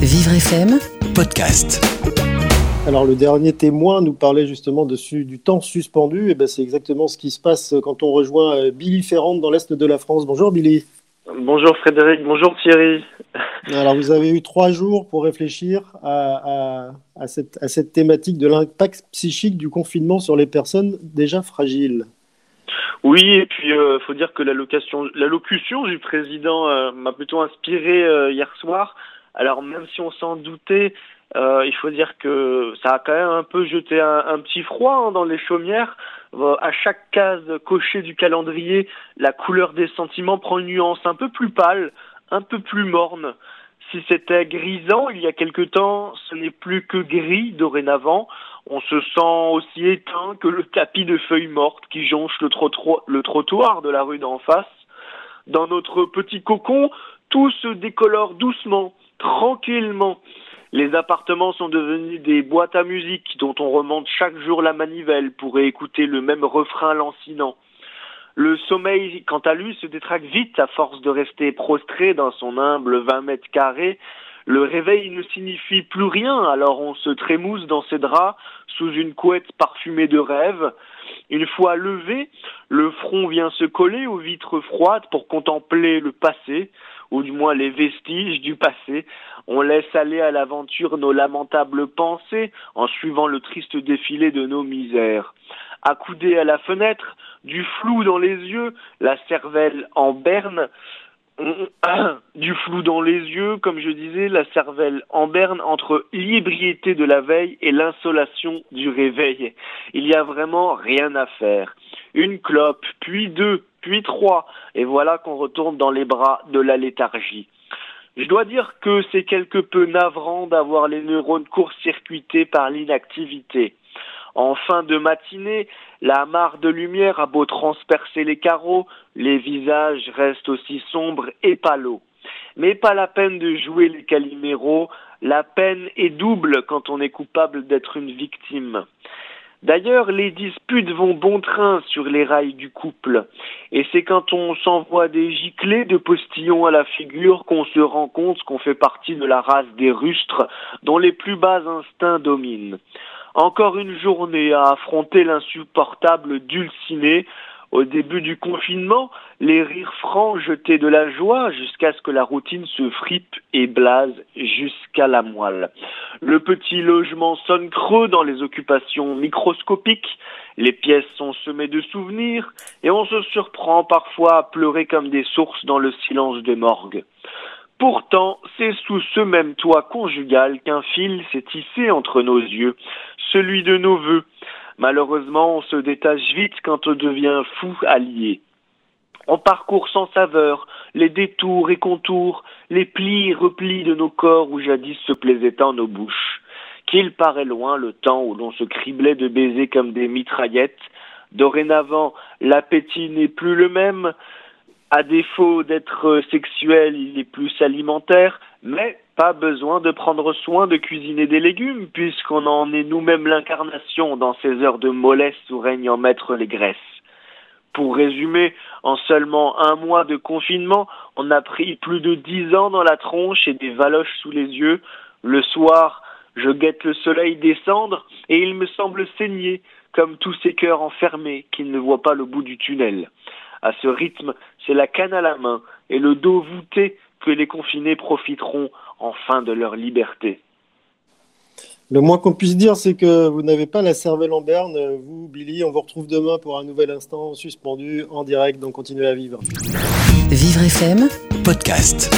Vivre FM, podcast. Alors le dernier témoin nous parlait justement dessus du temps suspendu, et ben c'est exactement ce qui se passe quand on rejoint euh, Billy Ferrand dans l'est de la France. Bonjour Billy. Bonjour Frédéric, bonjour Thierry. Alors vous avez eu trois jours pour réfléchir à, à, à, cette, à cette thématique de l'impact psychique du confinement sur les personnes déjà fragiles. Oui, et puis euh, faut dire que l'allocution du président euh, m'a plutôt inspiré euh, hier soir. Alors même si on s'en doutait, euh, il faut dire que ça a quand même un peu jeté un, petit froid hein, dans les chaumières. À chaque case cochée du calendrier, la couleur des sentiments prend une nuance un peu plus pâle, un peu plus morne. Si c'était grisant il y a quelque temps, ce n'est plus que gris dorénavant. On se sent aussi éteint que le tapis de feuilles mortes qui jonche le, trottoir, de la rue d'en face. Dans notre petit cocon, tout se décolore doucement, tranquillement. Les appartements sont devenus des boîtes à musique dont on remonte chaque jour la manivelle pour écouter le même refrain lancinant. Le sommeil, quant à lui, se détraque vite à force de rester prostré dans son humble 20 mètres carrés. Le réveil ne signifie plus rien, alors on se trémousse dans ses draps sous une couette parfumée de rêve. Une fois levé, le front vient se coller aux vitres froides pour contempler le passé, ou du moins les vestiges du passé. On laisse aller à l'aventure nos lamentables pensées en suivant le triste défilé de nos misères. Accoudé à la fenêtre, du flou dans les yeux, la cervelle en berne, du flou dans les yeux, comme je disais, la cervelle en berne entre l'iébriété de la veille et l'insolation du réveil. Il y a vraiment rien à faire. Une clope, puis deux, puis trois, et voilà qu'on retourne dans les bras de la léthargie. Je dois dire que c'est quelque peu navrant d'avoir les neurones court-circuités par l'inactivité. En fin de matinée, la mare de lumière a beau transpercer les carreaux, les visages restent aussi sombres et palos. Mais pas la peine de jouer les caliméros, la peine est double quand on est coupable d'être une victime. D'ailleurs, les disputes vont bon train sur les rails du couple, et c'est quand on s'envoie des giclées de postillons à la figure qu'on se rend compte qu'on fait partie de la race des rustres dont les plus bas instincts dominent. Encore une journée à affronter l'insupportable dulciné. Au début du confinement, les rires francs jetaient de la joie jusqu'à ce que la routine se fripe et blase jusqu'à la moelle. Le petit logement sonne creux dans les occupations microscopiques, les pièces sont semées de souvenirs, et on se surprend parfois à pleurer comme des sources dans le silence des morgues. Pourtant, c'est sous ce même toit conjugal qu'un fil s'est tissé entre nos yeux, celui de nos voeux. Malheureusement, on se détache vite quand on devient fou allié. On parcourt sans saveur les détours et contours, les plis et replis de nos corps où jadis se plaisaient tant nos bouches. Qu'il paraît loin le temps où l'on se criblait de baisers comme des mitraillettes. Dorénavant, l'appétit n'est plus le même, à défaut d'être sexuel, il est plus alimentaire, mais pas besoin de prendre soin de cuisiner des légumes, puisqu'on en est nous-mêmes l'incarnation dans ces heures de mollesse où règnent en maître les graisses. Pour résumer, en seulement un mois de confinement, on a pris plus de dix ans dans la tronche et des valoches sous les yeux. Le soir, je guette le soleil descendre et il me semble saigner, comme tous ces cœurs enfermés qui ne voient pas le bout du tunnel. À ce rythme, c'est la canne à la main et le dos voûté que les confinés profiteront enfin de leur liberté. Le moins qu'on puisse dire, c'est que vous n'avez pas la cervelle en berne. Vous, Billy, on vous retrouve demain pour un nouvel instant suspendu en direct, donc continuez à vivre. Vivre FM, podcast.